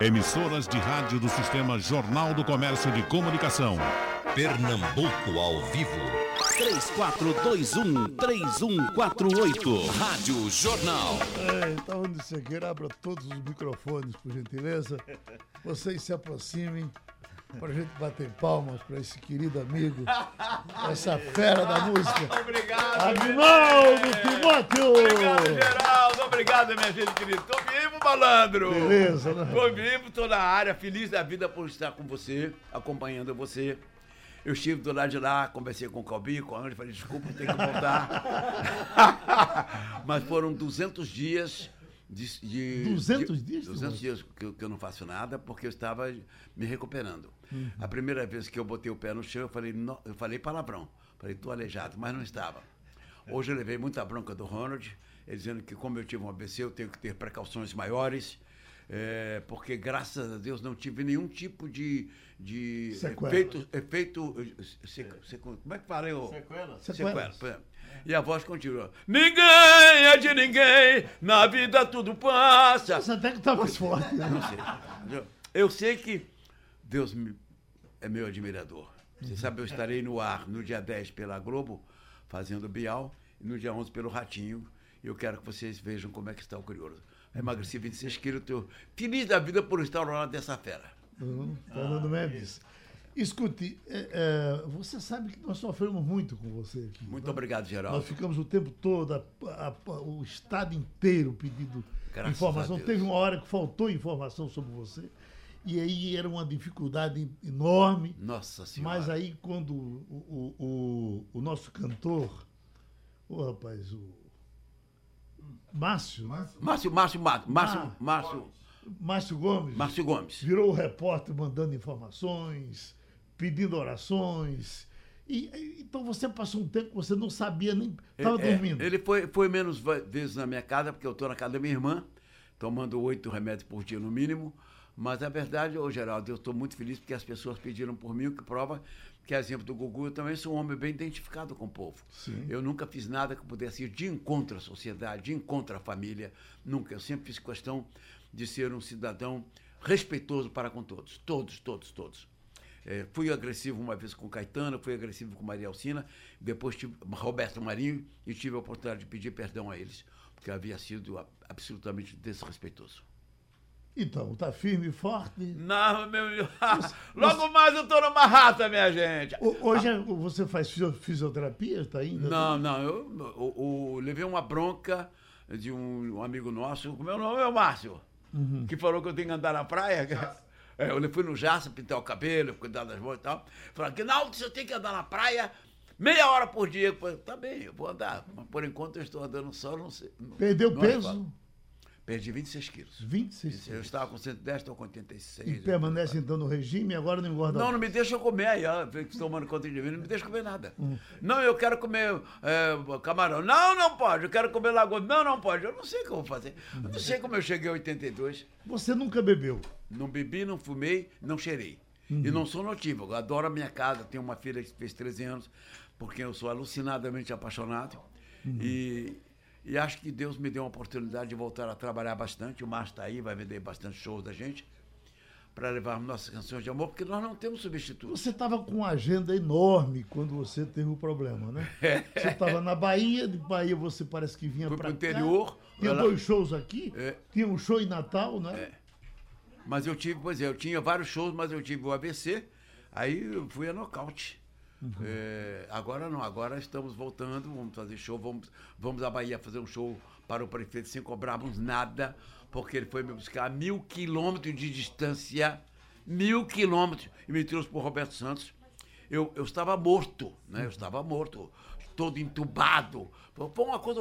Emissoras de rádio do Sistema Jornal do Comércio de Comunicação. Pernambuco ao vivo. 3421-3148. Rádio Jornal. É, então, onde você queira, abra todos os microfones, por gentileza. Vocês se aproximem para a gente bater palmas para esse querido amigo, essa fera da música. Obrigado. Aguinaldo Timóteo! Obrigado, Geraldo. Obrigado, minha gente querida. Tô vivo, malandro. Beleza, né? Tô vivo, tô na área, feliz da vida por estar com você, acompanhando você. Eu estive do lado de lá, conversei com o Calbinho, com a Ana, falei, desculpa, tem que voltar. Mas foram 200 dias de... de 200 de, dias, 200 dias que eu, que eu não faço nada, porque eu estava me recuperando. A primeira vez que eu botei o pé no chão, eu falei, eu falei palavrão. Falei, tô aleijado, mas não estava. Hoje eu levei muita bronca do Ronald, ele dizendo que como eu tive um ABC, eu tenho que ter precauções maiores, é, porque graças a Deus não tive nenhum tipo de, de Sequela. efeito, efeito se- se- como é que fala? Eu, Sequelas. Sequela. E a voz continua. Ninguém é de ninguém, na vida tudo passa. Você até que tá mais forte. né? Não sei. Eu sei que Deus me- é meu admirador. Você sabe, eu estarei no ar no dia 10 pela Globo, fazendo Bial, e no dia 11 pelo Ratinho. E eu quero que vocês vejam como é que está o curioso. Emagreci 26 quilos, estou feliz da vida por estar ao lado dessa fera. Uhum, Fernando Mendes. Escute, é, é, você sabe que nós sofremos muito com você aqui. Muito né? obrigado, Nós Geraldo. ficamos o tempo todo, a- a- a- o estado inteiro pedindo Graças informação. Teve uma hora que faltou informação sobre você. E aí era uma dificuldade enorme. Nossa Senhora. Mas aí quando o, o, o, o nosso cantor, o rapaz, o Márcio, né? Márcio, Márcio, Márcio, Márcio, Ah. Márcio, Márcio Gomes, Márcio Gomes. virou o repórter mandando informações, pedindo orações. E, então você passou um tempo que você não sabia nem. Estava É, dormindo. Ele foi, foi menos vezes na minha casa, porque eu estou na casa da minha irmã, tomando oito remédios por dia no mínimo. Mas a verdade, ô Geraldo, eu estou muito feliz porque as pessoas pediram por mim, o que prova que, a exemplo do Gugu, eu também sou um homem bem identificado com o povo. Sim. Eu nunca fiz nada que pudesse ir de encontro à sociedade, de encontro à família. Nunca. Eu sempre fiz questão de ser um cidadão respeitoso para com todos. Todos, todos, todos. É, fui agressivo uma vez com Caetano, fui agressivo com Maria Alcina, depois tive Roberto Marinho e tive a oportunidade de pedir perdão a eles, porque havia sido absolutamente desrespeitoso. Então, tá firme e forte. Não, meu. Logo mais eu tô numa rata, minha gente. Hoje é- você faz fisio- fisioterapia? Está ainda? Não, não, eu, eu- eu levei uma bronca de um, amigo nosso, o meu nome é o Márcio, que falou que eu tenho que andar na praia. É, eu fui no Jaça pintar o cabelo, cuidar das mãos e tal. Falou que não, você tem que andar na praia meia hora por dia. Eu falei, tá bem, eu vou andar. Mas por enquanto eu estou andando só, não sei. Perdeu não peso? Perdi 26 quilos. 26 Eu estava com 110, estou com 86. E permanece então no regime e agora não engorda Não, mais. não me deixa comer aí, ó, tomando conta de mim, não me deixa comer nada. Hum. Não, eu quero comer é, camarão. Não, não pode, eu quero comer lagoa. Não, não pode. Eu não sei o que eu vou fazer. Eu não sei como eu cheguei a 82. Você nunca bebeu. Não bebi, não fumei, não cheirei. Uhum. E não sou notívago. Eu adoro a minha casa, tenho uma filha que fez 13 anos, porque eu sou alucinadamente apaixonado. Uhum. E, e acho que Deus me deu uma oportunidade de voltar a trabalhar bastante. O Márcio está aí, vai vender bastante shows da gente, para levarmos nossas canções de amor, porque nós não temos substituto. Você estava com uma agenda enorme quando você teve o problema, né? Você estava na Bahia, de Bahia você parece que vinha para pro interior, Tinha ela- dois shows aqui, É. tinha um show em Natal, né? Mas eu tive, pois é, eu tinha vários shows, mas eu tive o AVC, aí eu fui a nocaute. É, agora não, agora estamos voltando, vamos fazer show, vamos, vamos à Bahia fazer um show para o prefeito sem cobrarmos nada, porque ele foi me buscar a mil quilômetros de distância, mil quilômetros, e me trouxe para o Roberto Santos. Eu, eu estava morto, né? Eu estava morto, todo entubado. Foi uma coisa.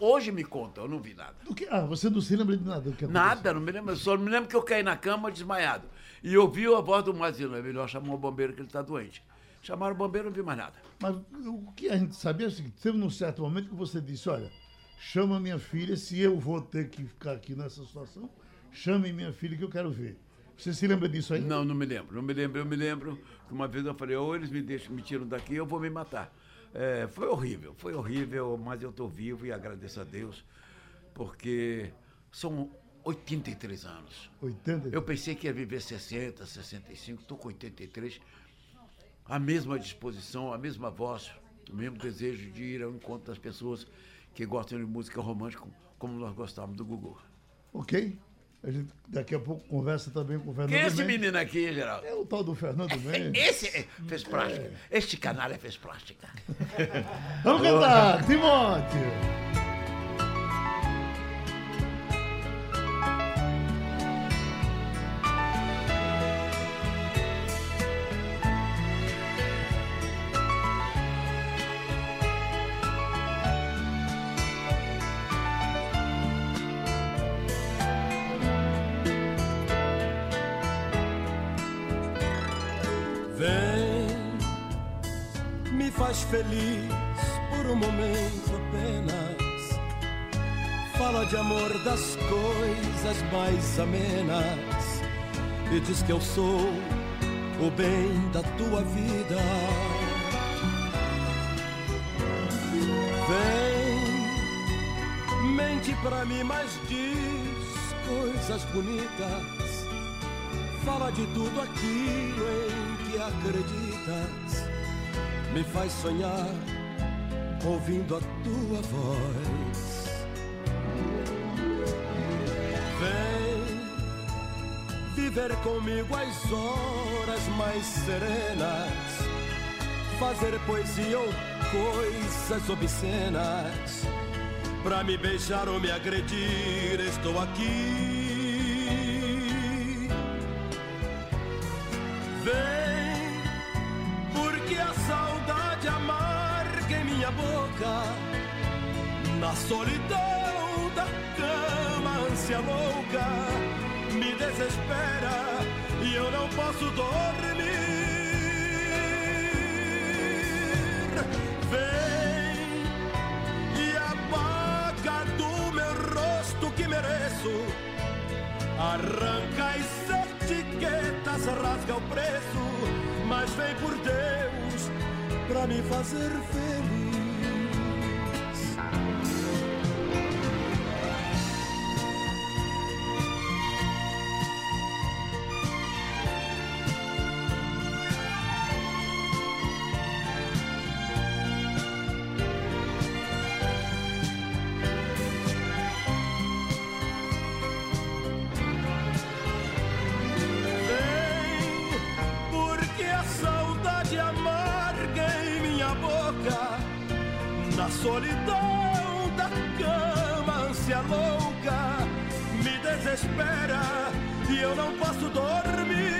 Hoje me conta, eu não vi nada. Do que, ah, você não se lembra de nada? Nada, não me lembro. Só me lembro que eu caí na cama desmaiado. E ouvi a voz do Mazino. É melhor chamar o bombeiro que ele está doente. Chamaram o bombeiro, não vi mais nada. Mas o que a gente sabia é o seguinte: teve num certo momento que você disse: olha, chama minha filha, se eu vou ter que ficar aqui nessa situação, chame minha filha que eu quero ver. Você se lembra disso aí? Não, não me lembro. Não me lembro. Eu me lembro que uma vez eu falei, ou eles me deixam, me tiram daqui, eu vou me matar. É, foi horrível, foi horrível, mas eu estou vivo e agradeço a Deus, porque são 83 anos. 83. Eu pensei que ia viver 60, 65, estou com 83. A mesma disposição, a mesma voz, o mesmo desejo de ir ao encontro das pessoas que gostam de música romântica, como nós gostávamos do Gugu. Ok? A gente daqui a pouco conversa também com o Fernando Quem é esse Mendes. menino aqui, Geraldo? É o tal do Fernando Mendes. Esse é- fez plástica. Este canalha fez plástica. Vamos cantar, Timóteo! Mais amenas e diz que eu sou o bem da tua vida. Vem, mente pra mim, mas diz coisas bonitas. Fala de tudo aquilo em que acreditas. Me faz sonhar ouvindo a tua voz. Viver comigo as horas mais serenas. Fazer poesia ou coisas obscenas. Pra me beijar ou me agredir, estou aqui. Vem, porque a saudade amarga em minha boca, na solidão da cama, ânsia louca, desespera e eu não posso dormir. Vem e apaga do meu rosto que mereço. Arranca as etiquetas, rasga o preço, mas vem por Deus pra me fazer feliz. Me desespera e eu não posso dormir.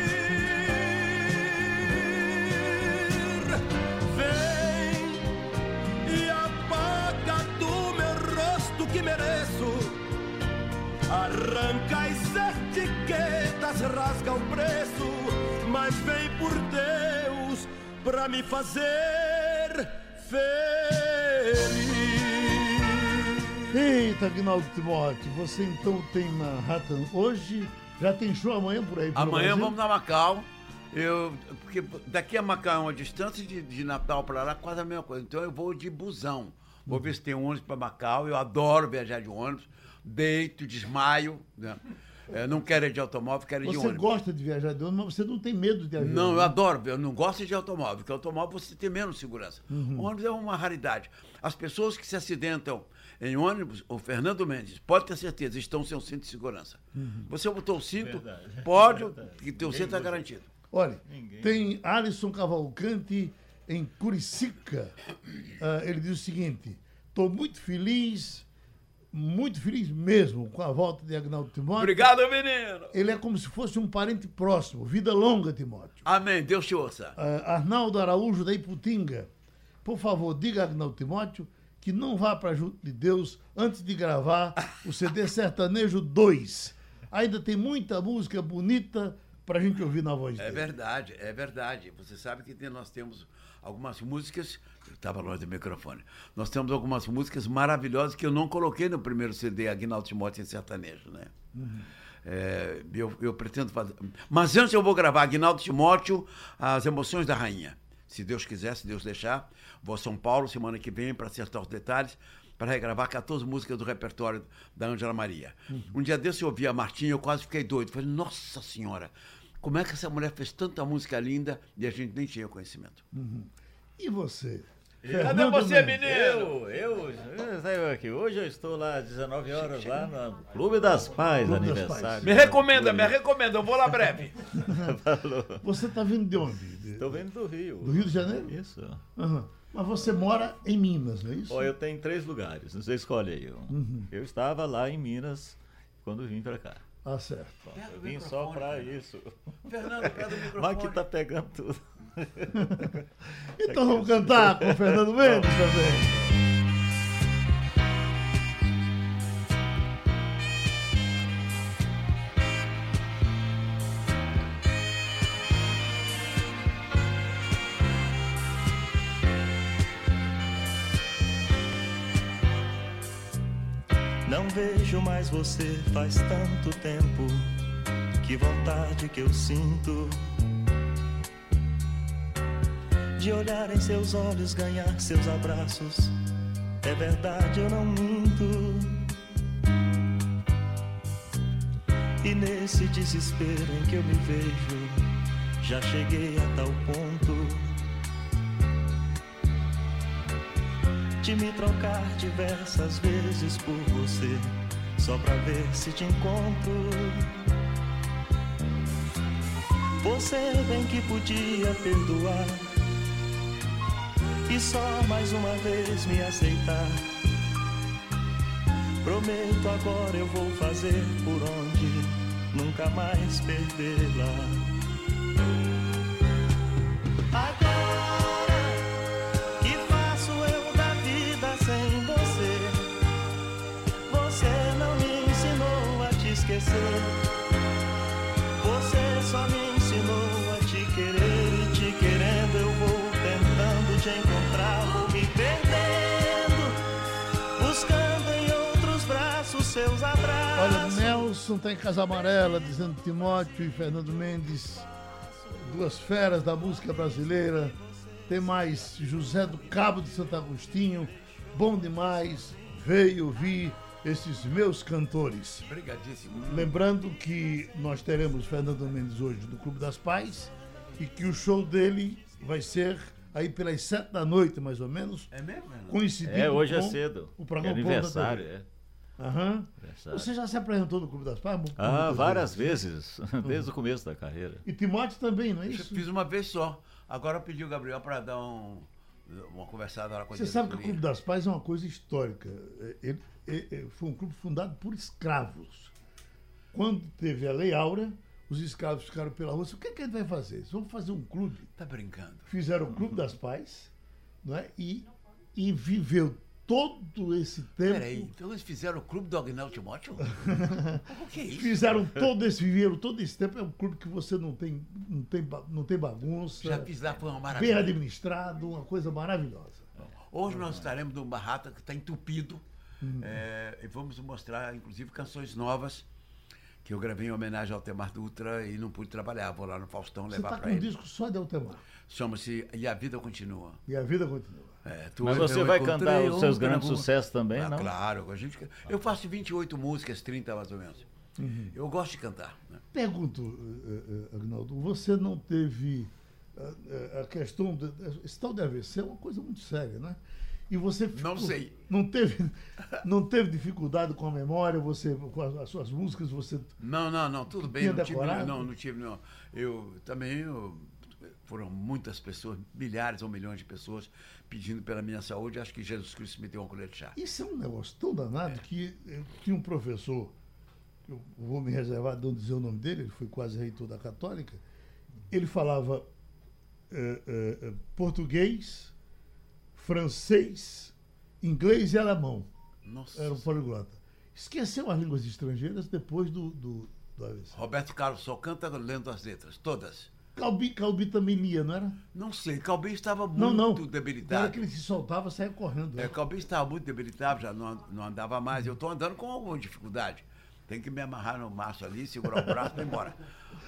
Vem e apaga do meu rosto que mereço. Arranca as etiquetas, rasga o preço, mas vem por Deus pra me fazer Eita, Agnaldo Timóteo, você então tem Manhattan hoje, já tem show amanhã por aí. Amanhã Brasil? vamos na Macau. Eu, porque daqui a Macau é uma distância de, de Natal para lá, quase a mesma coisa. Então eu vou de busão. Vou ver se tem ônibus para Macau. Eu adoro viajar de ônibus. Deito, desmaio. Né? É, não quero ir de automóvel, quero ir de Você ônibus. gosta de viajar de ônibus, mas você não tem medo de avião. Não, eu né? adoro, eu não gosto de automóvel, porque automóvel você tem menos segurança. Uhum. ônibus é uma raridade. As pessoas que se acidentam em ônibus, o Fernando Mendes, pode ter certeza, estão sem o cinto de segurança. Uhum. Você botou o cinto, pode, que teu cinto está garantido. Olha, tem Alisson Cavalcante em Curicica. Ah, ele diz o seguinte: estou muito feliz, muito feliz mesmo com a volta de Agnaldo Timóteo. Obrigado, menino! Ele é como se fosse um parente próximo. Vida longa, Timóteo. Amém, Deus te ouça. Ah, Arnaldo Araújo da Iputinga. Por favor, diga a Agnaldo Timóteo que não vá para junto de Deus antes de gravar o CD Sertanejo 2. Ainda tem muita música bonita para a gente ouvir na voz É dele. verdade, é verdade. Você sabe que tem- nós temos algumas músicas. Estava longe do microfone. Nós temos algumas músicas maravilhosas que eu não coloquei no primeiro CD, Aguinaldo Timóteo em sertanejo, né? É, eu, eu pretendo fazer. Mas antes eu vou gravar Aguinaldo Timóteo, As Emoções da Rainha. Se Deus quiser, se Deus deixar. Vou a São Paulo semana que vem para acertar os detalhes. para regravar 14 músicas do repertório da Ângela Maria. Um dia desse eu ouvi a Martinha, eu quase fiquei doido. Falei, nossa senhora, como é que essa mulher fez tanta música linda e a gente nem tinha conhecimento? E você? Cadê você, menino? Eu, eu, eu saiu aqui. Hoje eu estou lá às 19 horas lá no Clube das Pais, Clube das aniversário. Me recomenda, me recomenda, eu vou lá breve. Falou. Você está vindo de onde? De- Estou vindo do Rio. Do Rio de Janeiro? Isso. Aham. Mas você mora em Minas, não é isso? Ó, eu tenho três lugares, você escolhe aí. um. Eu estava lá em Minas quando vim para cá. Ah, certo. Eu vim só para isso. Fernando, pega o microfone. Mas que tá pegando tudo. Então vamos cantar com o Fernando Mendes também. Vejo mais você faz tanto tempo. Que vontade que eu sinto de olhar em seus olhos, ganhar seus abraços. É verdade, eu não minto. E nesse desespero em que eu me vejo, já cheguei a tal ponto de me trocar diversas vezes por você, só pra ver se te encontro. Você bem que podia perdoar e só mais uma vez me aceitar. Prometo agora eu vou fazer por onde nunca mais perdê-la. Você só me ensinou a te querer e te querendo eu vou tentando te encontrar, me perdendo, buscando em outros braços seus Olha, abraços. Nelson tá em Casa Amarela, dizendo Timóteo e Fernando Mendes, duas feras da música brasileira. Tem mais José do Cabo de Santo Agostinho, bom demais, veio ouvir esses meus cantores. Obrigadíssimo. Lembrando que nós teremos Fernando Mendes hoje no Clube das Pais e que o show dele vai ser aí pelas sete da noite, mais ou menos, É mesmo, Fernando? coincidindo É, hoje é com cedo. o É programa Ponta aniversário, é. Aham. Aniversário. Você já se apresentou no Clube das Pais? Ah, várias vezes, desde o começo da carreira. E Timóteo também, não é Eu isso? fiz uma vez só. Agora eu pedi o Gabriel para dar um- uma conversada lá com a Você sabe que o. Clube das Pais é uma coisa histórica. É, ele foi um clube fundado por escravos. Quando teve a Lei Áurea, os escravos ficaram pela rua. O que, que a gente vai fazer? Vamos fazer um clube. Tá brincando. Fizeram o Clube das Pais não é? e, e viveu todo esse tempo. Peraí, então eles fizeram o clube do Agnaldo Timóteo? o que é isso? Fizeram todo esse, viveram todo esse tempo. É um clube que você não tem, não tem, não tem bagunça. Já fiz lá, foi uma Bem maravilha. administrado, uma coisa maravilhosa. Hoje nós estaremos num barraca que está entupido. Hum. É, e vamos mostrar, inclusive, canções novas que eu gravei em homenagem ao Temar Dutra e não pude trabalhar. Vou lá no Faustão Você levar está para com um ele. disco só de Altemar. Chama-se E a Vida Continua. E a vida continua. É, Mas você vai cantar os seus grandes sucessos também, Ah, não? Claro, a gente, eu faço 28 músicas, 30 mais ou menos. Uhum. Eu gosto de cantar. né? Pergunto, eh, eh, Agnaldo, você não teve eh, eh, a questão de, esse tal de AVC é uma coisa muito séria, né? E você Não sei. não teve não teve dificuldade com a memória, você com as, as suas músicas, você Não, não, não, tudo bem. Não tive, decorado? não, não tive, não. Eu também, eu- foram muitas pessoas, milhares ou milhões de pessoas pedindo pela minha saúde. Acho que Jesus Cristo me deu uma colher de chá. Isso é um negócio tão danado que eu tinha um professor, eu vou me reservar de não dizer o nome dele, ele foi quase reitor da Católica, ele falava eh, eh, português, francês, inglês e alemão. Nossa. Era um poliglota. Esqueceu as línguas estrangeiras depois do, do, do AVC. Roberto Carlos só canta lendo as letras, todas. Calbi, Calbi também lia, não era? Não sei, Calbi estava muito Não, não. Debilitado. que ele se soltava, saia correndo. É, né? Calbi estava muito debilitado, já não, não andava mais. Eu estou andando com alguma dificuldade. Tem que me amarrar no maço ali, segurar o braço e ir embora.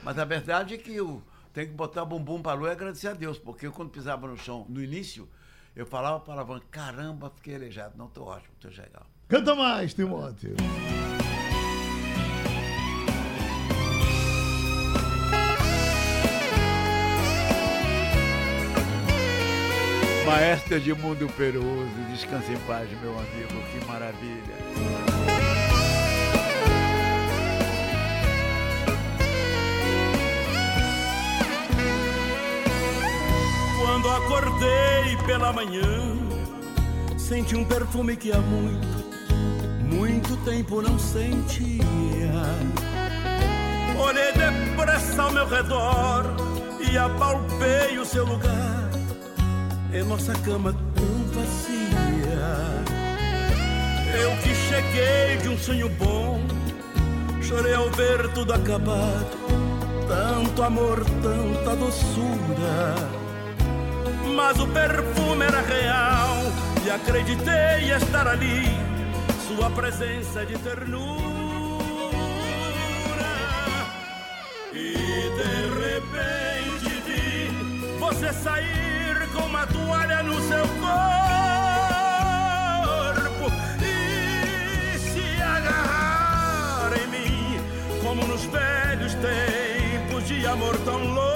Mas a verdade é que eu tenho que botar bumbum para a lua e agradecer a Deus, porque eu, quando pisava no chão no início, Eu falava palavrão, caramba, fiquei aleijado. Não, tô ótimo, tô legal. Canta mais, Timóteo. Maestro Edmundo Peroso, descanse em paz, meu amigo, que maravilha. Acordei pela manhã, senti um perfume que há muito, muito tempo não sentia. Olhei depressa ao meu redor e apalpei o seu lugar em nossa cama tão vazia. Eu que cheguei de um sonho bom, chorei ao ver tudo acabar. Tanto amor, tanta doçura mas o perfume era real e acreditei estar ali, sua presença de ternura. E de repente vi você sair com uma toalha no seu corpo e se agarrar em mim, como nos velhos tempos de amor tão louco.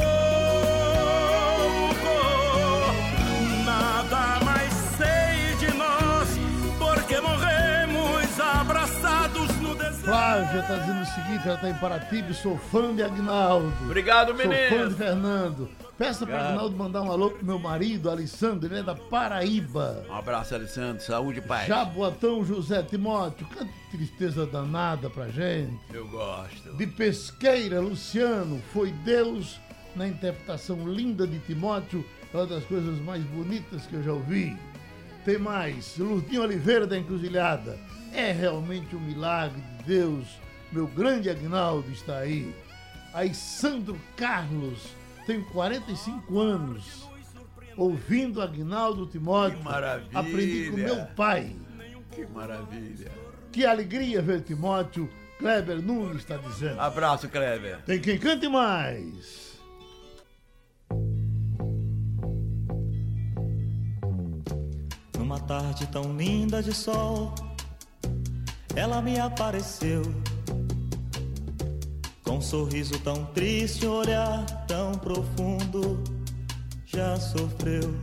Está dizendo o seguinte, ela está em Paratibe, sou fã de Agnaldo. Obrigado, Sou fã menino. de Fernando. Peça para. Agnaldo mandar um alô pro meu marido, Alessandro, ele é da Paraíba. Um abraço, Alessandro, saúde e paz. Jaboatão José Timóteo, canta tristeza danada pra gente. Eu gosto. De Pesqueira, Luciano, foi Deus na interpretação linda de Timóteo, é uma das coisas mais bonitas que eu já ouvi. Tem mais, Lurdinho Oliveira da Encruzilhada, é realmente um milagre de Deus, meu grande Agnaldo está aí. Aí Sandro Carlos, tenho 45 anos, ouvindo Agnaldo Timóteo, Que maravilha. aprendi com meu pai. Que maravilha. Que alegria ver Timóteo, Kleber Nunes está dizendo. Abraço, Kleber. Tem quem cante mais. Numa tarde tão linda de sol, ela me apareceu. Com um sorriso tão triste, olhar tão profundo, já sofreu.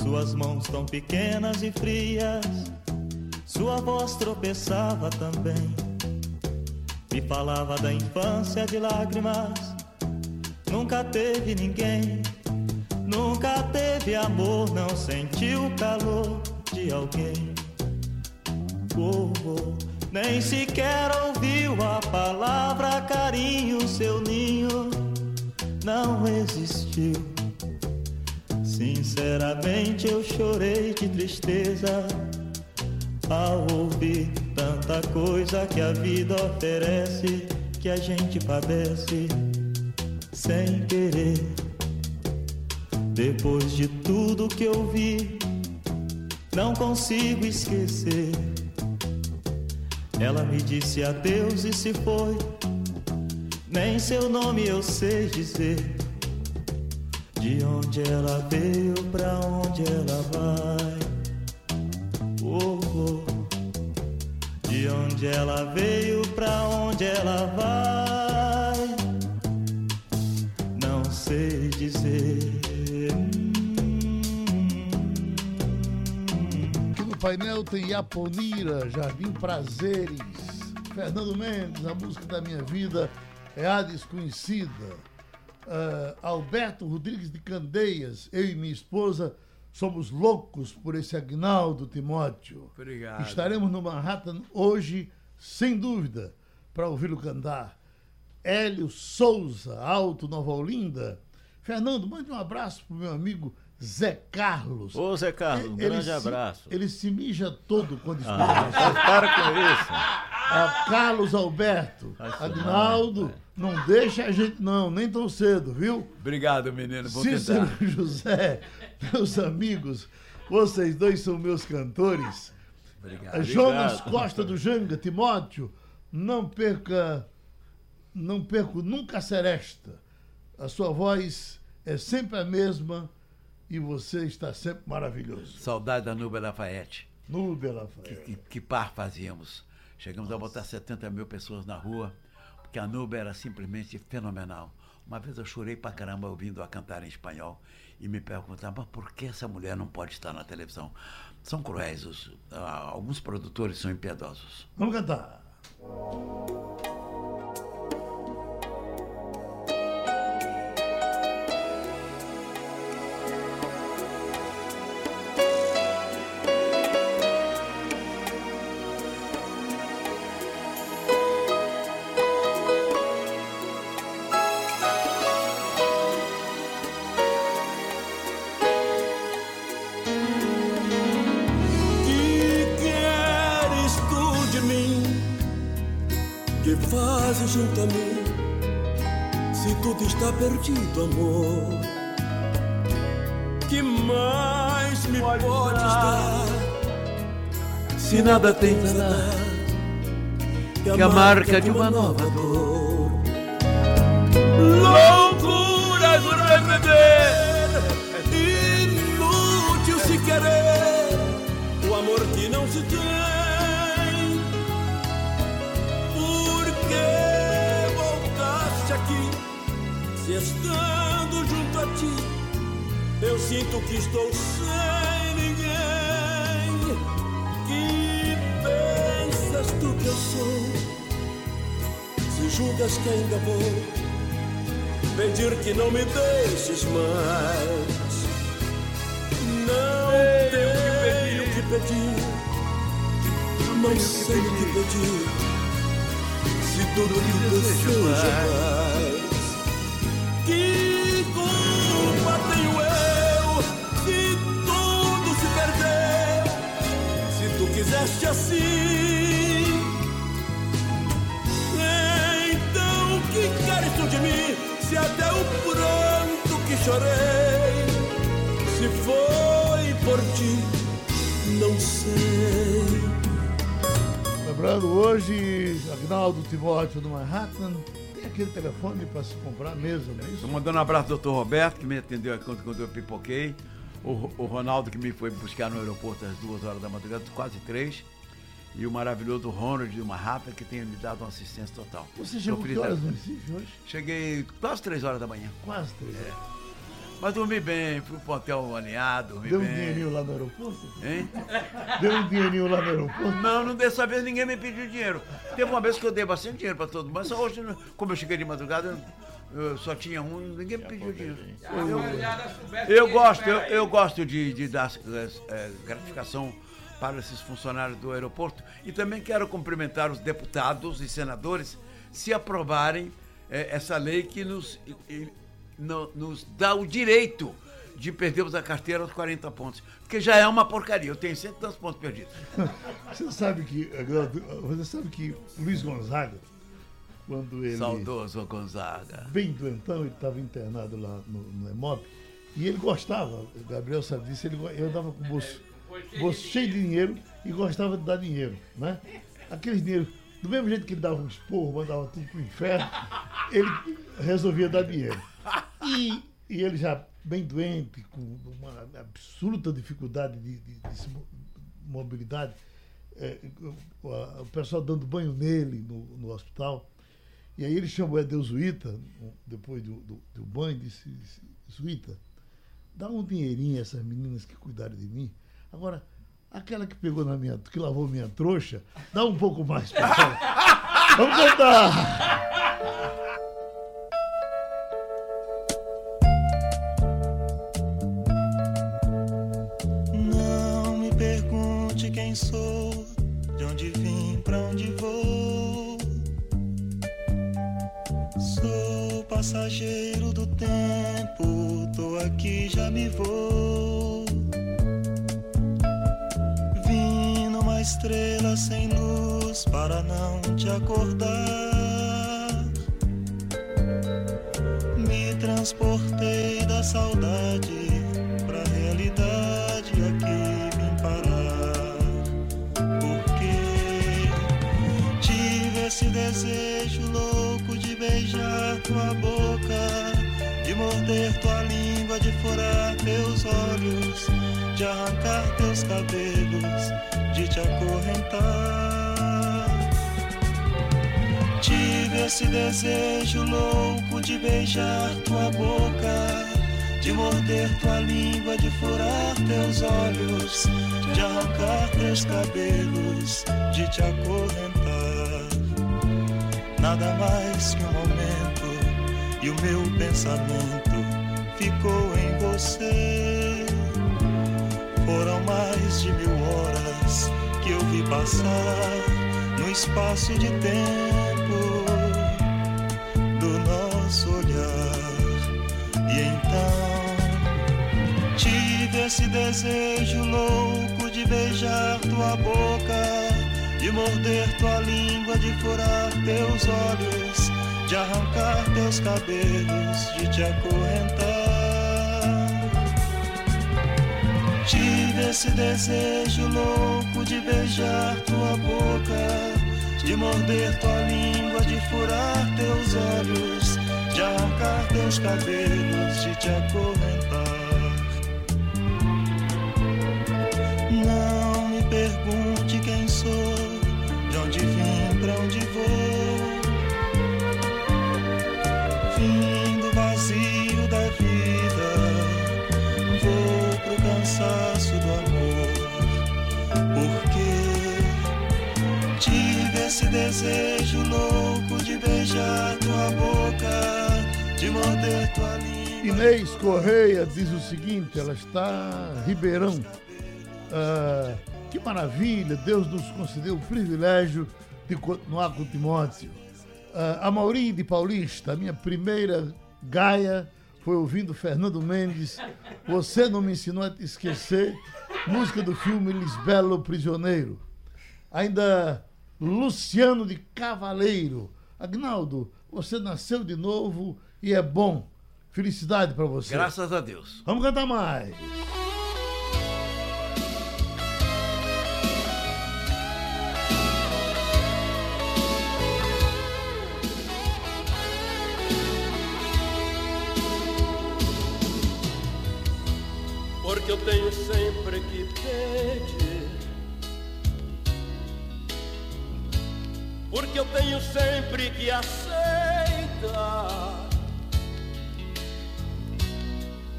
Suas mãos tão pequenas e frias, sua voz tropeçava também. Me falava da infância de lágrimas, nunca teve ninguém. Nunca teve amor, não sentiu o calor de alguém. Oh, oh, nem sequer ouviu a palavra carinho, seu ninho não existiu. Sinceramente eu chorei de tristeza ao ouvir tanta coisa que a vida oferece, que a gente padece sem querer. Depois de tudo que eu vi, não consigo esquecer. Ela me disse adeus e se foi. Nem seu nome eu sei dizer. De onde ela veio, pra onde ela vai. Oh, oh. De onde ela veio, pra onde ela vai. Não sei dizer. Painel tem Yaponira, Jardim Prazeres. Fernando Mendes, a música da minha vida é a desconhecida. Ah, Alberto Rodrigues de Candeias, eu e minha esposa somos loucos por esse Agnaldo Timóteo. Obrigado. Estaremos no Manhattan hoje, sem dúvida, para ouvi-lo cantar. Hélio Souza, Alto Nova Olinda. Fernando, mande um abraço pro meu amigo Zé Carlos. Ô, Zé Carlos, um Ele grande se- abraço. Ele se mija todo quando escuta Ah, para com isso. A Carlos Alberto, Agnaldo, não, pai. não deixa a gente não, nem tão cedo, viu? Obrigado, menino. Vou Cícero tentar. José, meus amigos, vocês dois são meus cantores. Obrigado. Jonas Costa do Janga, Timóteo, não perca, não perco nunca a seresta. A sua voz é sempre a mesma E você está sempre maravilhoso. Saudade da Nubia Lafayette. Nubia Lafayette. Que, que par fazíamos. Chegamos a botar 70 mil pessoas na rua, porque a Nubia era simplesmente fenomenal. Uma vez eu chorei pra caramba ouvindo-a cantar em espanhol e me perguntava, mas por que essa mulher não pode estar na televisão? São cruéis, os, ah, alguns produtores são impiedosos. Vamos cantar. Amor, que mais me podes dar? Se nada tens a dar, que a marca de uma nova dor. Estando junto a ti, eu sinto que estou sem ninguém. Que pensas tu que eu sou? Se julgas que ainda vou pedir que não me deixes mais. Não tenho o que pedir, não sei o que pedir. Se tudo que desejo mais. Quiseste assim. Então que queres tu de mim? Se até o pranto que chorei, se foi por ti, não sei. Lembrando, hoje, Agnaldo Timóteo do Manhattan, tem aquele telefone para se comprar mesmo, não é isso? Estou mandando um abraço ao doutor Roberto, que me atendeu quando, quando eu pipoquei. O, o Ronaldo, que me foi buscar no aeroporto às duas horas da madrugada, quase três. E o maravilhoso Ronald do Manhattan, que tem me dado uma assistência total. Você chegou que horas no Recife hoje? Cheguei quase três horas da manhã. Quase três. Mas dormi bem, fui pro hotel alinhado, dormi Deu um bem. dinheirinho lá no aeroporto? Hein? Deu um dinheirinho lá no aeroporto? Não, não dessa vez ninguém me pediu dinheiro. Teve uma vez que eu dei bastante dinheiro para todo mundo, mas hoje, como eu cheguei de madrugada, eu, eu só tinha um, ninguém me pediu dinheiro. Eu, eu gosto, eu, eu gosto de, de dar eh, gratificação para esses funcionários do aeroporto e também quero cumprimentar os deputados e senadores se aprovarem eh, essa lei que nos, e- no- nos dá o direito de perdermos a carteira aos 40 pontos. Porque já é uma porcaria, eu tenho cento e tantos pontos perdidos. Você sabe que, você sabe que Luiz Gonzaga, quando ele. Saudoso Gonzaga. bem doentão, ele estava internado lá no, no EMOP, e ele gostava, o Gabriel sabe disso, ele, eu andava com o bolso, bolso cheio de dinheiro e gostava de dar dinheiro, né? Aqueles dinheiros, do mesmo jeito que ele dava um esporro, mandava tudo pro inferno, ele resolvia dar dinheiro. E, e ele já bem doente, com uma absoluta dificuldade de, de- de mobilidade, é, o pessoal dando banho nele no, no hospital. E aí ele chamou Edeu Zuíta, depois do, do, do banho, e disse, disse, Zuíta, dá um dinheirinho a essas meninas que cuidaram de mim. Agora, aquela que pegou na minha, que lavou minha trouxa, dá um pouco mais pra ela. Vamos cantar! Passageiro do tempo, tô aqui, já me vou. Vim numa estrela sem luz para não te acordar. Me transportei da saudade pra realidade aqui vim parar. Porque tive esse desejo louco de beijar tua boca, de de morder tua língua, de furar teus olhos, de arrancar teus cabelos, de te acorrentar. Tive esse desejo louco de beijar tua boca, de morder tua língua, de furar teus olhos, de arrancar teus cabelos, de te acorrentar. Nada mais que um momento e o meu pensamento ficou em você. Foram mais de mil horas que eu vi passar no espaço de tempo do nosso olhar. E então tive esse desejo louco de beijar tua boca, de morder tua língua, de furar teus olhos de arrancar teus cabelos, de te acorrentar. Tive esse desejo louco de beijar tua boca, de morder tua língua, de furar teus olhos, de arrancar teus cabelos, de te acorrentar. Desejo louco de beijar tua boca, de morder tua língua. Inês Correia diz o seguinte, ela está Ribeirão. Ah, que maravilha, Deus nos concedeu o privilégio de continuar com Timóteo. Ah, a Mauri de Paulista, a minha primeira gaia foi ouvindo Fernando Mendes. Você não me ensinou a te esquecer. Música do filme Lisbelo Prisioneiro. Ainda Luciano de Cavaleiro. Agnaldo, você nasceu de novo e é bom. Felicidade para você. Graças a Deus. Vamos cantar mais. porque eu tenho sempre que pedir. Porque eu tenho sempre que aceitar.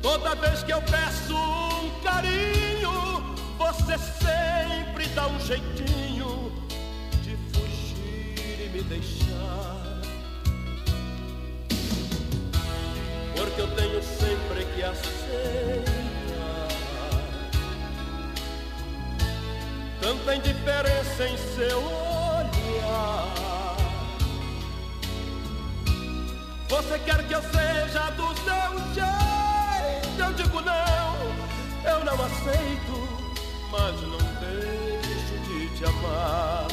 Toda vez que eu peço um carinho, você sempre dá um jeitinho de fugir e me deixar. Porque eu tenho sempre que aceitar. tanta indiferença em seu olhar. Você quer que eu seja do seu jeito? Eu digo não, eu não aceito, mas não deixo de te amar.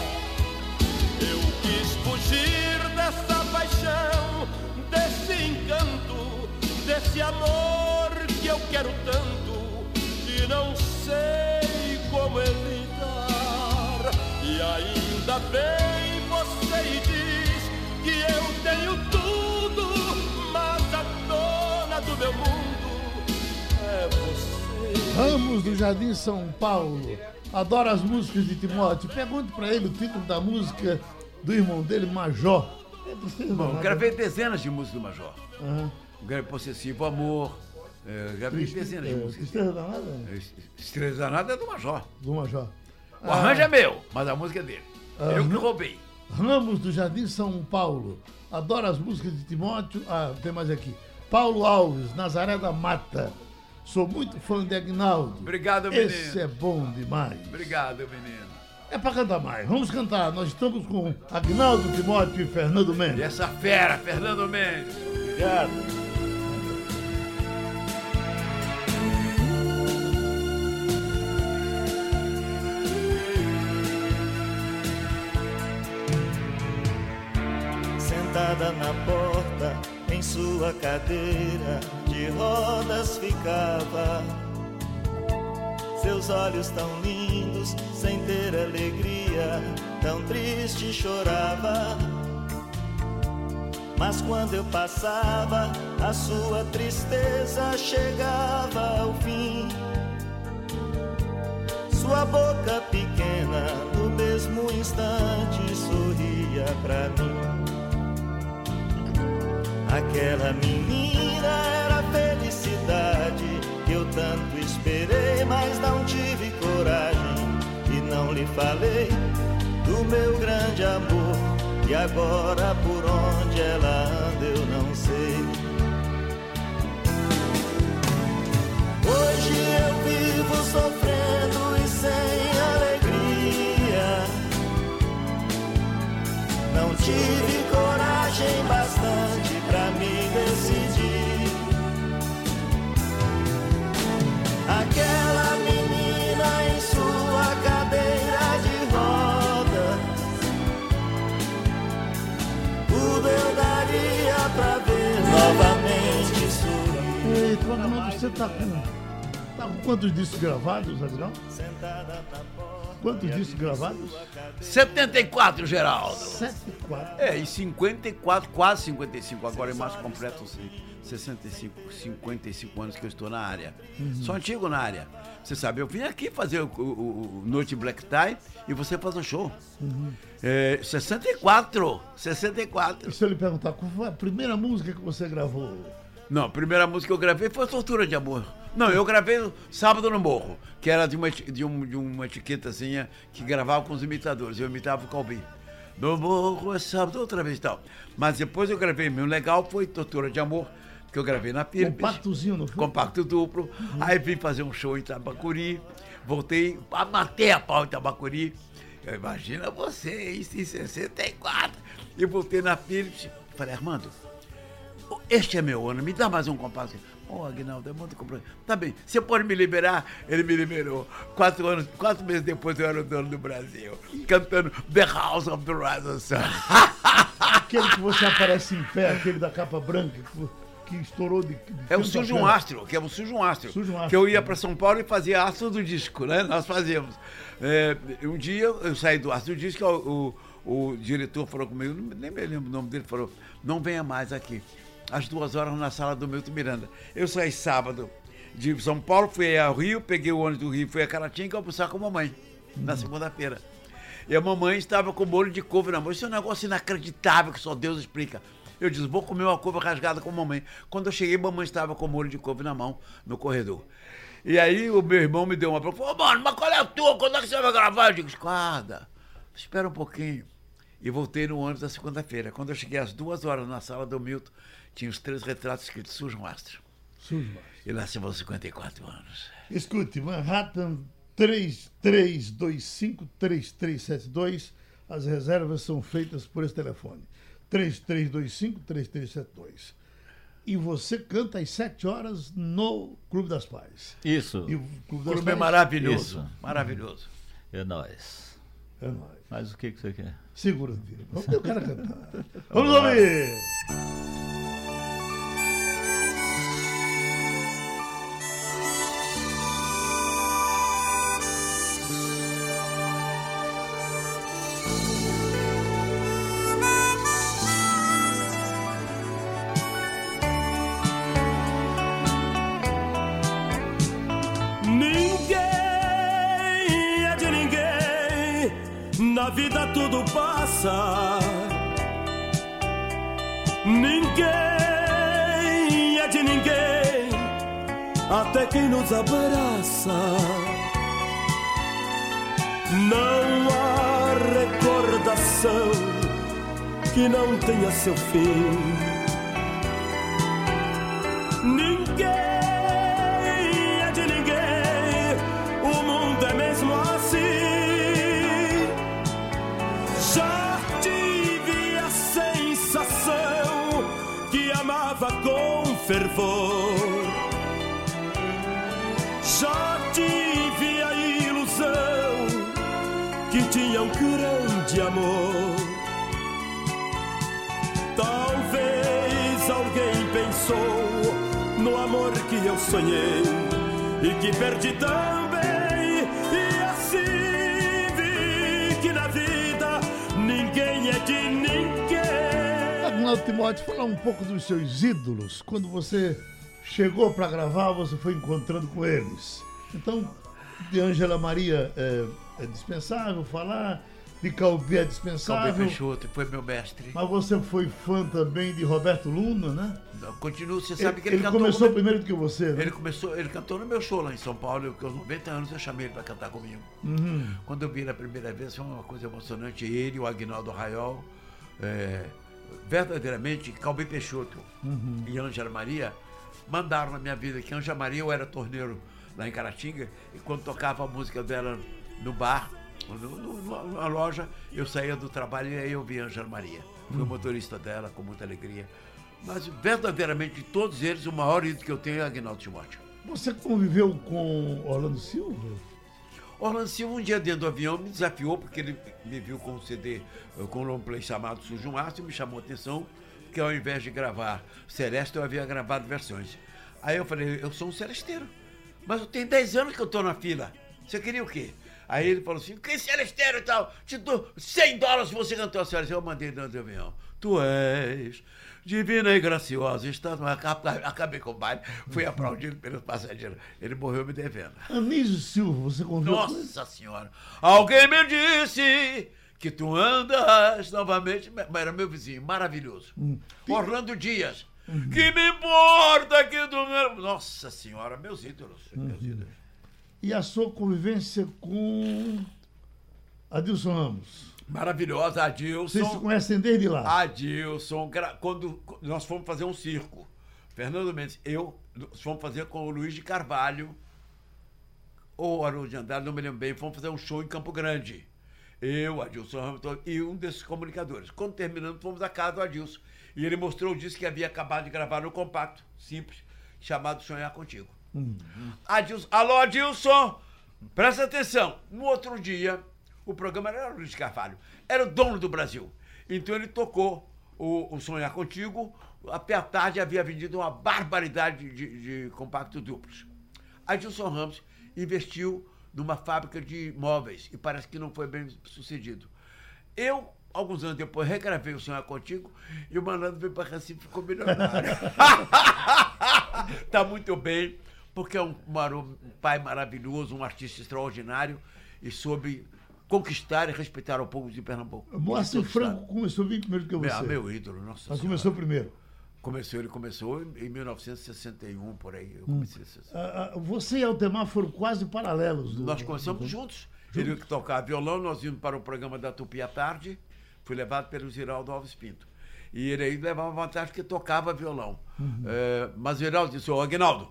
Eu quis fugir dessa paixão, desse encanto, desse amor que eu quero tanto e não sei como evitar. E ainda bem você diz que eu tenho tudo, mas a dona do meu mundo é você. Ramos do Jardim São Paulo. Adora as músicas de Timóteo. Pergunte para ele o título da música do irmão dele, Major. É preciso Bom, gravei dezenas de músicas do Major. Aham. Gravei Possessivo Amor. É, gravei Triste- dezenas de é, músicas. Tristeza danada? Estrela Danada é do Major. Do Major. O arranjo é meu, mas a música é dele. Ah, eu que roubei. Ramos do Jardim São Paulo. Adora as músicas de Timóteo. Ah, tem mais aqui. Paulo Alves, Nazaré da Mata. Sou muito fã de Agnaldo. Obrigado, menino. Esse é bom demais. Obrigado, menino. É pra cantar mais. Vamos cantar. Nós estamos com Agnaldo Timóteo e Fernando E Mendes. essa fera, Fernando Mendes. Obrigado. Cadeira de rodas ficava. Seus olhos tão lindos, sem ter alegria, tão triste chorava. Mas quando eu passava, a sua tristeza chegava ao fim. Sua boca pequena, no mesmo instante, sorria pra mim. Aquela menina era a felicidade que eu tanto esperei, mas não tive coragem e não lhe falei do meu grande amor. E agora por onde ela anda eu não sei. Hoje eu vivo sofrendo Não tive coragem bastante pra me decidir. Aquela menina em sua cadeira de roda. Tudo eu daria pra ver novamente sorrir. Ei, Wagner, você tá com. Tá com quantos discos gravados, Adriano? Sentada na porta. Quantos discos gravados? 74, Geraldo. 7 e 4. É, e 54, quase 55, agora em março completo 65, 55 anos que eu estou na área. Sou antigo na área. Você sabe, eu vim aqui fazer o, o- o Noite Black Tie e você faz o show. É, 64, 64. E se eu lhe perguntar, qual foi a primeira música que você gravou? Não, a primeira música que eu gravei foi Tortura de Amor. Não, eu gravei Sábado no Morro, que era de uma, de, um- de uma etiquetazinha que gravava com os imitadores. Eu imitava o Calbi. No Morro é sábado outra vez e tal. Mas depois eu gravei, meu legal foi Tortura de Amor, que eu gravei na Philips. Compactozinho no? Compacto duplo. Aí vim fazer um show em Tabacuri. Voltei, matei a pau em Tabacuri. Eu, Imagina você, isso em 64. E voltei na Philips. Falei, Armando, este é meu ano, me dá mais um compasso. Ô, Aguinaldo, é muito complexo. Tá bem, você pode me liberar? Ele me liberou. Quatro anos, quatro meses depois eu era o dono do Brasil, cantando The House of the Rising Sun. Aquele que você aparece em pé, aquele da capa branca, que, estourou de. de É o Sujo um. Astro, que é o Sujo um Astro. Sujo um Astro. Que eu ia para São Paulo e fazia astro do disco, né? Nós fazíamos. É, um dia eu saí do astro do disco, o, o, o diretor falou comigo, nem me lembro o nome dele, falou: não venha mais aqui. Às duas horas na sala do Milton Miranda. Eu saí sábado de São Paulo, fui ao Rio, peguei o ônibus do Rio, fui a Caratinga almoçar com a mamãe, na segunda-feira. E a mamãe estava com molho de couve na mão. Isso é um negócio inacreditável que só Deus explica. Eu disse, vou comer uma couve rasgada com a mamãe. Quando eu cheguei, a mamãe estava com molho de couve na mão, no corredor. E aí o meu irmão me deu uma prova. Falou, mano, mas qual é a tua? Quando é que você vai gravar? Eu digo, esquadra, espera um pouquinho. E voltei no ônibus da segunda-feira. Quando eu cheguei às duas horas na sala do Milton, tinha os três retratos escritos Sujo um Astro. Sujo Astro. E lá se vão 54 anos. Escute, Manhattan 3325-3372. As reservas são feitas por esse telefone. 3325-3372. E você canta às 7 horas no Clube das Pais. Isso. E o Clube O das clube é Pais maravilhoso. Isso. Maravilhoso. É nóis. é nóis. Mas o que, que você quer? Segura, filho. Vamos ver o cara cantar. Vamos ouvir! Na vida tudo passa. Ninguém é de ninguém, até quem nos abraça. Não há recordação que não tenha seu fim. Eu sonhei e que perdi também. E assim vi que na vida ninguém é de ninguém. Agnaldo Timóteo, falar um pouco dos seus ídolos. Quando você chegou para gravar, você foi encontrando com eles. Então, de Ângela Maria é, é dispensável falar, de Calbi é dispensável. Calbi Peixoto foi meu mestre. Mas você foi fã também de Roberto Luna, né? Continua, você sabe ele, que ele, ele cantou. começou no- primeiro do que você, né? Ele começou, ele cantou no meu show lá em São Paulo, eu, aos 90 anos eu chamei ele para cantar comigo. Uhum. Quando eu vi ele a primeira vez, foi uma coisa emocionante. Ele, o Agnaldo Raiol, é, verdadeiramente, Calbi Peixoto Uhum. e Ângela Maria mandaram na minha vida que Ângela Maria, eu era torneiro lá em Caratinga, e quando tocava a música dela no bar, numa loja, eu saía do trabalho e aí eu via Ângela Maria. Fui o motorista dela com muita alegria. Mas verdadeiramente de todos eles, o maior ídolo que eu tenho é Agnaldo Timóteo. Você conviveu com Orlando Silva? Orlando Silva, um dia dentro do avião, me desafiou, porque ele me viu com um CD, eh, com um long play chamado um Aço, e me chamou a atenção, porque ao invés de gravar Celeste, eu havia gravado versões. Aí eu falei, eu sou um celesteiro, mas eu tenho 10 anos que eu estou na fila. Você queria o quê? Aí ele falou assim, que celesteiro e tal, te dou 100 dólares se você cantou a Celeste. Eu mandei dentro do avião, tu és divina e graciosa, estás... Acabei com o baile, fui aplaudido pelos passageiros. Ele morreu me devendo. Anísio Silva, você ele? Nossa senhora! Alguém me disse que tu andas novamente. Mas Era meu vizinho, maravilhoso. Orlando Dias. Que me importa que tu. Nossa senhora, meus ídolos. Meus ídolos. E a sua convivência com Adilson Ramos? Maravilhosa, Adilson. Vocês se conhecem desde lá? Adilson, quando nós fomos fazer um circo, Fernando Mendes, eu, nós fomos fazer com o Luiz de Carvalho, ou Haroldo de Andrade, não me lembro bem, fomos fazer um show em Campo Grande. Eu, Adilson Ramos e um desses comunicadores. Quando terminamos, fomos à casa do Adilson. E ele mostrou o disco que havia acabado de gravar no compacto, simples, chamado Sonhar Contigo. Adilson, alô, Adilson! Presta atenção. No outro dia, o programa era o Luiz Carvalho, era o dono do Brasil. Então ele tocou o, o Sonhar Contigo. Até a tarde havia vendido uma barbaridade de, de compactos duplos. Adilson Ramos investiu numa fábrica de móveis e parece que não foi bem sucedido. Eu, alguns anos depois, regravei o Sonhar Contigo e o malandro veio para Recife e ficou milionário. tá muito bem, porque é um, um pai maravilhoso, um artista extraordinário e soube conquistar e respeitar o povo de Pernambuco. Moacir Isso, Franco começou bem primeiro que você. meu ídolo, nossa Mas Senhora. começou primeiro. Começou, ele começou em 1961, por aí. Eu comecei a ser- Ah, ah, você e Altemar foram quase paralelos. do- Nós começamos juntos. Ele que tocava violão, nós íamos para o programa da Tupi à tarde. Fui levado pelo Giraldo Alves Pinto. E ele aí levava vantagem porque tocava violão. É, mas o Giraldo disse, ô Aguinaldo,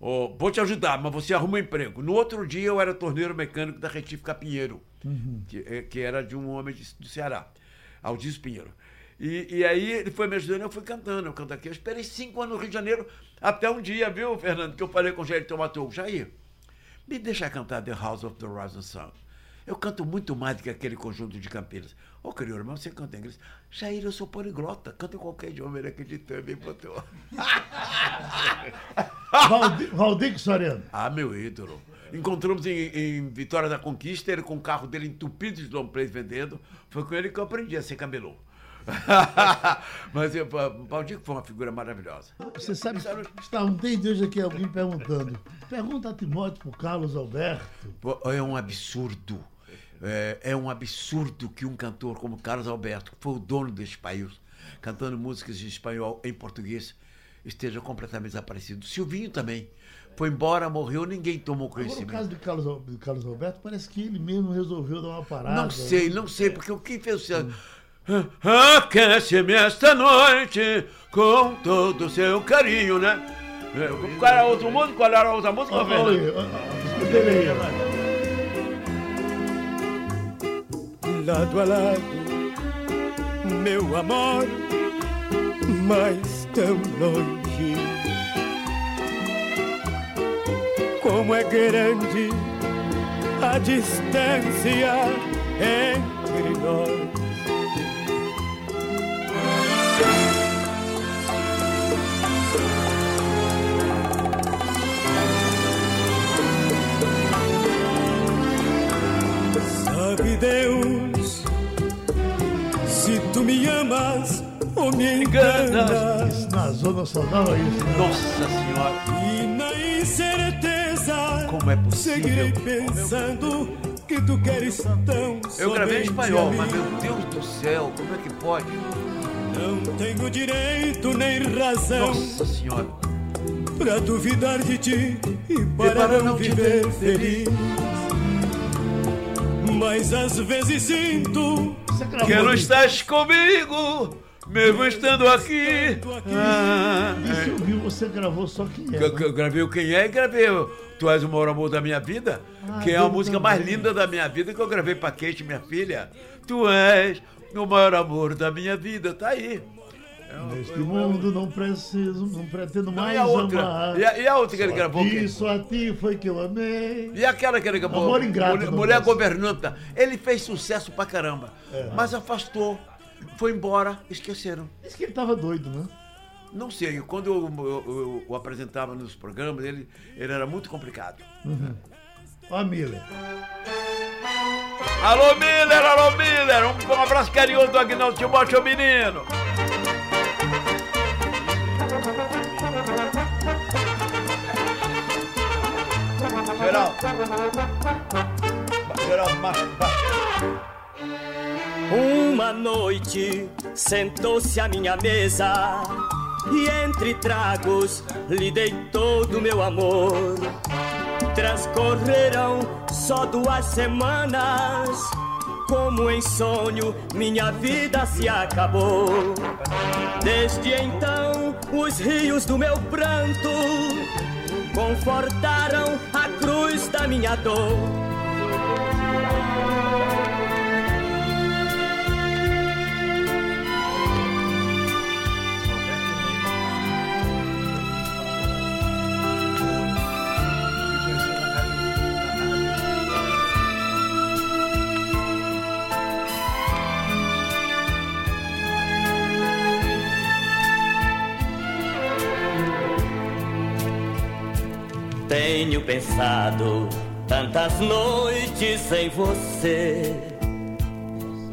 ô, vou te ajudar, mas você arruma um emprego. No outro dia eu era torneiro mecânico da Retífica Pinheiro, que, eh, que era de um homem de- do Ceará, Aldis Pinheiro. E, e aí ele foi me ajudando, eu fui cantando, eu canto aqui. Eu esperei cinco anos no Rio de Janeiro, até um dia, viu, Fernando, que eu falei com o Jair Tomatou, Jair, me deixa cantar The House of the Rising Sun. Eu canto muito mais do que aquele conjunto de Campinas. Ô, crioulo, mas você canta em inglês? Jair, eu sou poliglota, canto em qualquer idioma, ele acreditou, me botou. Valdeir Soriano. Ah, meu ídolo. Encontramos em, em Vitória da Conquista, ele com o carro dele entupido de plays vendendo. Foi com ele que eu aprendi a ser camelô. Mas o Valdir foi uma figura maravilhosa. Você sabe está um tem de hoje aqui alguém perguntando. Pergunta a Timóteo pro Carlos Alberto. É um absurdo. É, é um absurdo que um cantor como Carlos Alberto, que foi o dono deste país, cantando músicas em espanhol, em português, esteja completamente desaparecido. Silvinho também. Foi embora, morreu, ninguém tomou Agora, o conhecimento. caso de Carlos, Carlos Alberto, parece que ele mesmo resolveu dar uma parada. Não sei, não sei, porque o que fez o César? Aquece-me esta noite com todo o seu carinho, né? É, Qual era a outra música? Qual era a outra música? Olha Fernando? aí, ó, lado a lado, meu amor, mas tão longe. Como é grande a distância entre nós. Sabe Deus, se tu me amas ou me engana. Isso na zona dava isso. Né? Nossa Senhora. E na incerteza, Como é possível? seguirei pensando que tu queres tão Eu gravei em espanhol, mas meu Deus do céu, como é que pode? Não tenho direito nem razão Nossa Senhora. pra duvidar de ti e para, para não, não viver ver feliz. Mas às vezes sinto Que não estás comigo, mesmo estando aqui. Ah, Isso eu vi, você gravou só quem é. Eu, eu gravei o Quem É e gravei o Tu És o Maior Amor da Minha Vida, Ah, que é a música também. mais linda da minha vida que eu gravei pra Kate, minha filha. Tu és o maior amor da minha vida, tá aí. Neste mundo não preciso, não pretendo Não, mais e a outra? amar. E a, e a outra que ele gravou? Isso a ti foi que eu amei. E aquela que ele gravou? Amor ingrato, Mulher, Mulher. Governanta. Ele fez sucesso pra caramba. É. Mas afastou. Foi embora, esqueceram. Diz que ele tava doido, né? Não sei, quando eu, eu- eu o apresentava nos programas, ele, ele era muito complicado. Ó a Miller. Alô, Miller, alô, Miller! Um, um abraço carinhoso do Agnaldo Timóteo, menino! Uma noite sentou-se à minha mesa e entre tragos lhe dei todo o meu amor. Transcorreram só duas semanas, como em sonho minha vida se acabou. Desde então, os rios do meu pranto confortaram a cruz da minha dor. Tenho pensado tantas noites em você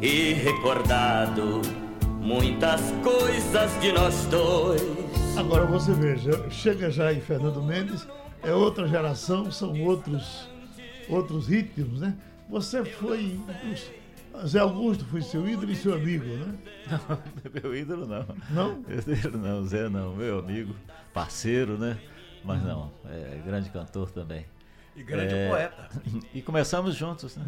e recordado muitas coisas de nós dois. Agora você veja, chega já em Fernando Mendes, é outra geração, são outros, outros ritmos, né? Você foi. Zé Augusto foi seu ídolo e seu amigo, né? Não, meu ídolo não. Não? Não, Zé não, meu amigo, parceiro, né? Mas não, é grande cantor também. E grande É, poeta. E começamos juntos, né?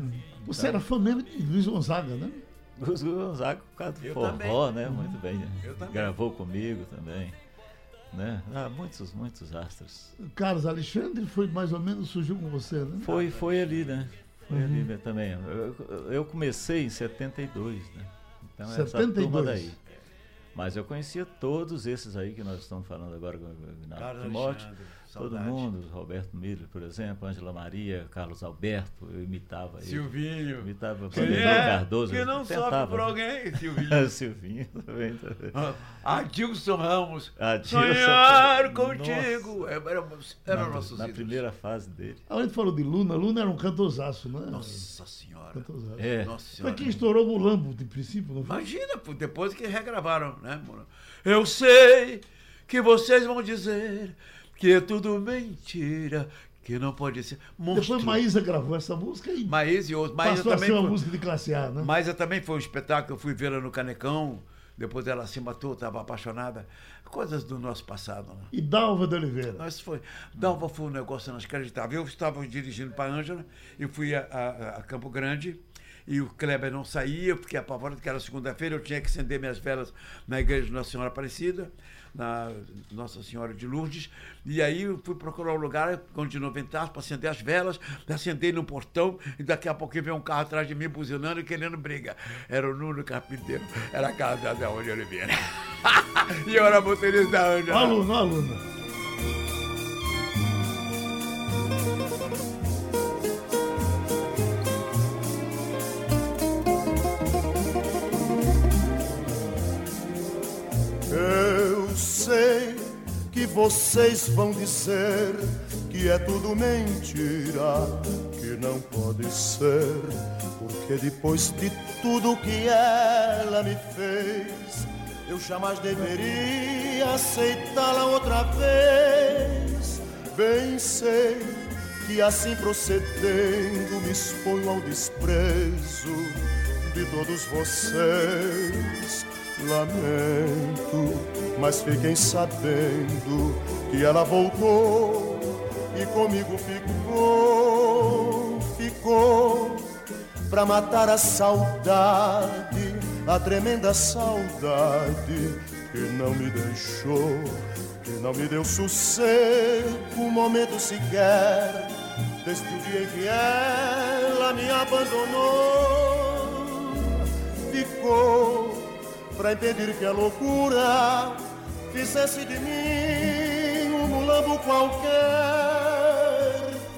Você era fã mesmo de Luiz Gonzaga, né? Luiz Gonzaga, por causa do Eu forró, também. né? Muito bem. né? Eu também. Gravou comigo também. Né? Ah, muitos, muitos astros. Carlos Alexandre foi mais ou menos, surgiu com você, né? Foi, foi ali, né? Foi ali né, também. Eu, eu comecei em 72, né? Então essa 72. turma daí. Mas eu conhecia todos esses aí que nós estamos falando agora com o Ignaldo Carlos Timóteo. Alexandre, Todo saudade. mundo, Roberto Miller, por exemplo, Ângela Maria, Carlos Alberto, eu imitava ele. Silvinho. Imitava Vanderlei é, Cardoso. que não sofre por alguém, Silvinho. Silvinho também. também. Adilson Ramos. Adilson. Sonhar Nossa. contigo. É, Era, era na, nossos na ídolos. primeira fase dele. A gente falou de Luna, Luna era um cantorzaço, né? Nossa senhora. Cantorzaço. É. Nossa Foi senhora. quem estourou Mulambo, de princípio, não foi? Imagina, depois que regravaram, né, mano? Eu sei que vocês vão dizer que é tudo mentira, que não pode ser. Monstro. Depois Maísa gravou essa música e Maísa e outros. Maísa passou a também ser uma foi- música de classe A, né? Maísa também foi um espetáculo, eu fui vê-la no Canecão, depois ela se matou, estava apaixonada. Coisas do nosso passado, né? E Dalva de Oliveira. Nós foi. Dalva foi um negócio inacreditável. Eu estava dirigindo para a Ângela e fui a, a- a Campo Grande. E o Kleber não saía, eu fiquei apavorado, que era segunda-feira, eu tinha que acender minhas velas na igreja de Nossa Senhora Aparecida, na Nossa Senhora de Lourdes. E aí eu fui procurar um lugar onde não ventasse para acender as velas, acendei no portão, e daqui a pouquinho veio um carro atrás de mim buzinando e querendo briga. Era o Nuno Carpinteiro, era a casa da Zé Oliveira. e eu era motorista da Ângela. aluna, ó, que vocês vão dizer que é tudo mentira, que não pode ser, porque depois de tudo que ela me fez, eu jamais deveria aceitá-la outra vez. Bem sei que assim procedendo me exponho ao desprezo de todos vocês. Lamento, mas fiquem sabendo que ela voltou e comigo ficou, ficou pra matar a saudade, a tremenda saudade que não me deixou, que não me deu sossego, um momento sequer, desde o dia em que ela me abandonou. Ficou pra impedir que a loucura fizesse de mim um mulambo qualquer.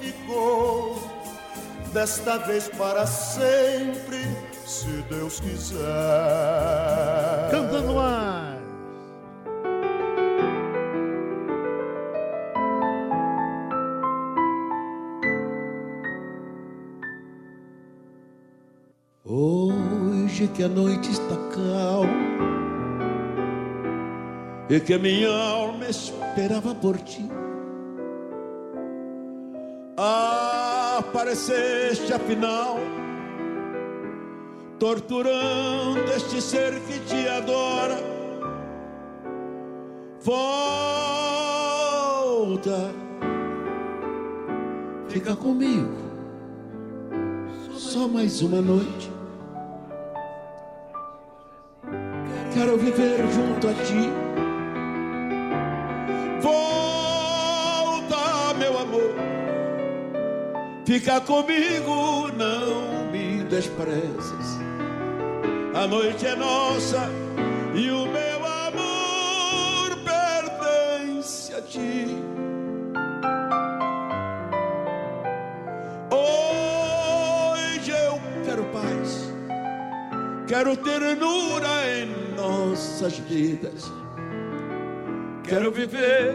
Ficou desta vez para sempre, se Deus quiser. Cantando mais. Hoje que a noite está calma e que minha alma esperava por ti. Apareceste afinal, torturando este ser que te adora. Volta, fica comigo, só mais uma noite. Quero viver junto a ti. Fica comigo, não me desprezes. A noite é nossa e o meu amor pertence a ti. Hoje eu quero paz, quero ternura em nossas vidas. Quero viver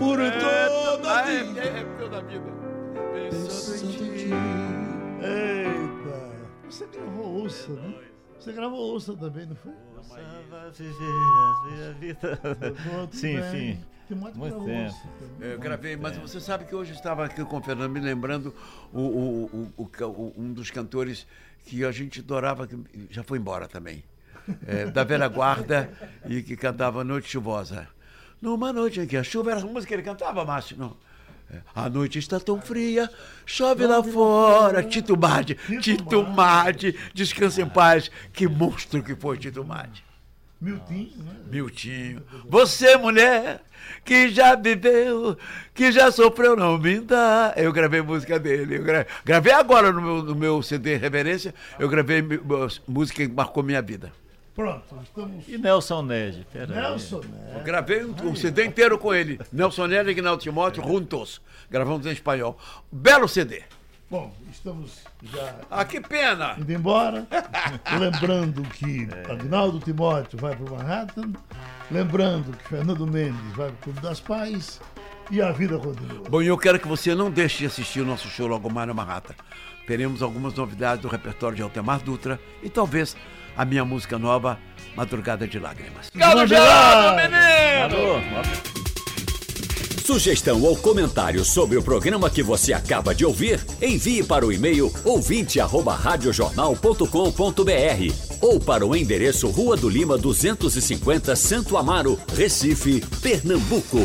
por toda a vida. toda a vida. Em ti. Eita. Você gravou ouça, né? Você gravou ouça também, não foi? Vai viver a vida. Muito Sim, sim. Timóteo Muito gravou tempo. também. Eu gravei, mas você sabe que hoje eu estava aqui com o Fernando me lembrando o, o- o- o ca- o- um dos cantores que a gente adorava, que já foi embora também. É, da velha guarda e que cantava Noite Chuvosa. Numa noite em que a chuva era a música que ele cantava, Márcio. Não. É, A noite está tão fria, chove lá fora. Tito Madi, Tito Madi, descansa em paz. Que monstro que foi Tito Madi. Miltinho, né? Miltinho. Você, mulher, que já viveu, que já sofreu, não minta. Eu gravei música dele. Eu gra- gravei agora no meu, no meu CD Reverência, eu gravei música que marcou minha vida. Pronto, estamos. E Nelson Ned, peraí. Nelson, Eu né? gravei um, um CD inteiro com ele. Nelson Neri e Ignaldo Timóteo, juntos. Gravamos em espanhol. Belo CD. Bom, estamos já Ah, que pena! indo embora. Lembrando que Agnaldo Timóteo vai para o Manhattan. Lembrando que Fernando Mendes vai para o Clube das Pais. E a vida continua. Bom, e eu quero que você não deixe de assistir o nosso show logo mais na Marrata. Teremos algumas novidades do repertório de Altemar Dutra e talvez a minha música nova, Madrugada de Lágrimas. Galo gelado, menino! Sugestão ou comentário sobre o programa que você acaba de ouvir, envie para o e-mail ouvinte@radiojornal.com.br ou para o endereço Rua do Lima 250, Santo Amaro, Recife, Pernambuco.